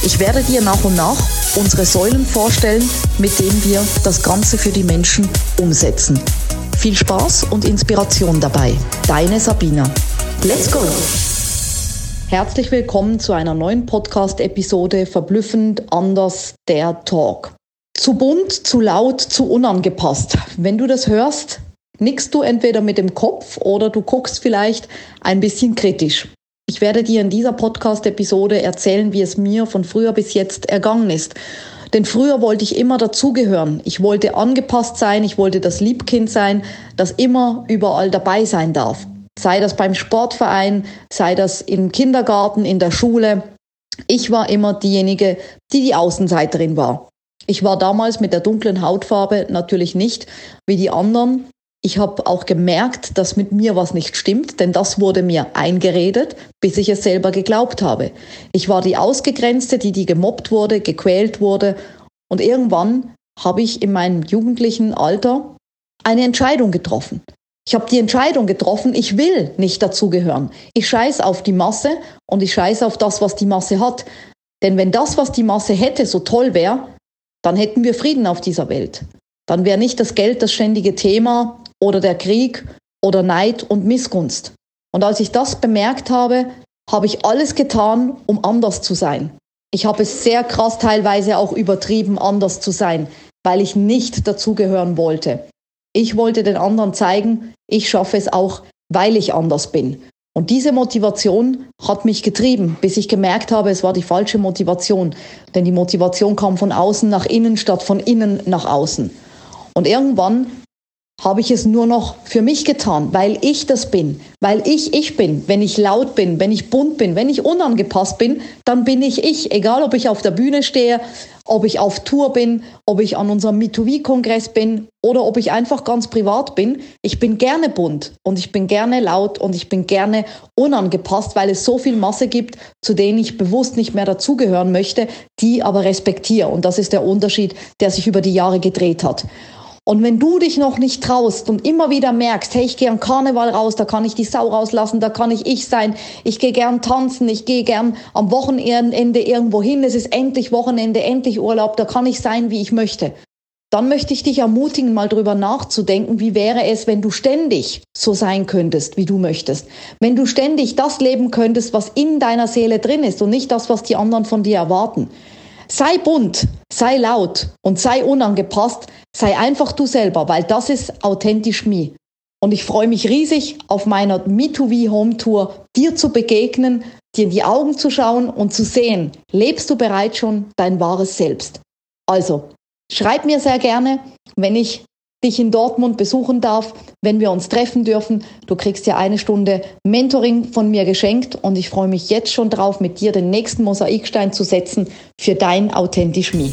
Ich werde dir nach und nach unsere Säulen vorstellen, mit denen wir das Ganze für die Menschen umsetzen. Viel Spaß und Inspiration dabei. Deine Sabina. Let's go! Herzlich willkommen zu einer neuen Podcast-Episode Verblüffend anders der Talk. Zu bunt, zu laut, zu unangepasst. Wenn du das hörst, nickst du entweder mit dem Kopf oder du guckst vielleicht ein bisschen kritisch. Ich werde dir in dieser Podcast-Episode erzählen, wie es mir von früher bis jetzt ergangen ist. Denn früher wollte ich immer dazugehören. Ich wollte angepasst sein, ich wollte das Liebkind sein, das immer überall dabei sein darf. Sei das beim Sportverein, sei das im Kindergarten, in der Schule. Ich war immer diejenige, die die Außenseiterin war. Ich war damals mit der dunklen Hautfarbe natürlich nicht wie die anderen, ich habe auch gemerkt, dass mit mir was nicht stimmt, denn das wurde mir eingeredet, bis ich es selber geglaubt habe. Ich war die Ausgegrenzte, die die gemobbt wurde, gequält wurde. Und irgendwann habe ich in meinem jugendlichen Alter eine Entscheidung getroffen. Ich habe die Entscheidung getroffen, ich will nicht dazugehören. Ich scheiße auf die Masse und ich scheiße auf das, was die Masse hat. Denn wenn das, was die Masse hätte, so toll wäre, dann hätten wir Frieden auf dieser Welt. Dann wäre nicht das Geld das ständige Thema, oder der Krieg oder Neid und Missgunst. Und als ich das bemerkt habe, habe ich alles getan, um anders zu sein. Ich habe es sehr krass teilweise auch übertrieben, anders zu sein, weil ich nicht dazugehören wollte. Ich wollte den anderen zeigen, ich schaffe es auch, weil ich anders bin. Und diese Motivation hat mich getrieben, bis ich gemerkt habe, es war die falsche Motivation. Denn die Motivation kam von außen nach innen statt von innen nach außen. Und irgendwann habe ich es nur noch für mich getan, weil ich das bin, weil ich ich bin. Wenn ich laut bin, wenn ich bunt bin, wenn ich unangepasst bin, dann bin ich ich. Egal, ob ich auf der Bühne stehe, ob ich auf Tour bin, ob ich an unserem MeToV-Kongress bin oder ob ich einfach ganz privat bin. Ich bin gerne bunt und ich bin gerne laut und ich bin gerne unangepasst, weil es so viel Masse gibt, zu denen ich bewusst nicht mehr dazugehören möchte, die aber respektiere. Und das ist der Unterschied, der sich über die Jahre gedreht hat. Und wenn du dich noch nicht traust und immer wieder merkst, hey, ich gehe am Karneval raus, da kann ich die Sau rauslassen, da kann ich ich sein, ich gehe gern tanzen, ich gehe gern am Wochenende irgendwo hin, es ist endlich Wochenende, endlich Urlaub, da kann ich sein, wie ich möchte. Dann möchte ich dich ermutigen, mal drüber nachzudenken, wie wäre es, wenn du ständig so sein könntest, wie du möchtest. Wenn du ständig das leben könntest, was in deiner Seele drin ist und nicht das, was die anderen von dir erwarten. Sei bunt, sei laut und sei unangepasst, sei einfach du selber, weil das ist authentisch me. Und ich freue mich riesig auf meiner Me2V Home Tour, dir zu begegnen, dir in die Augen zu schauen und zu sehen, lebst du bereits schon dein wahres Selbst. Also, schreib mir sehr gerne, wenn ich dich in Dortmund besuchen darf, wenn wir uns treffen dürfen. Du kriegst ja eine Stunde Mentoring von mir geschenkt und ich freue mich jetzt schon drauf, mit dir den nächsten Mosaikstein zu setzen für dein Authentisch Me.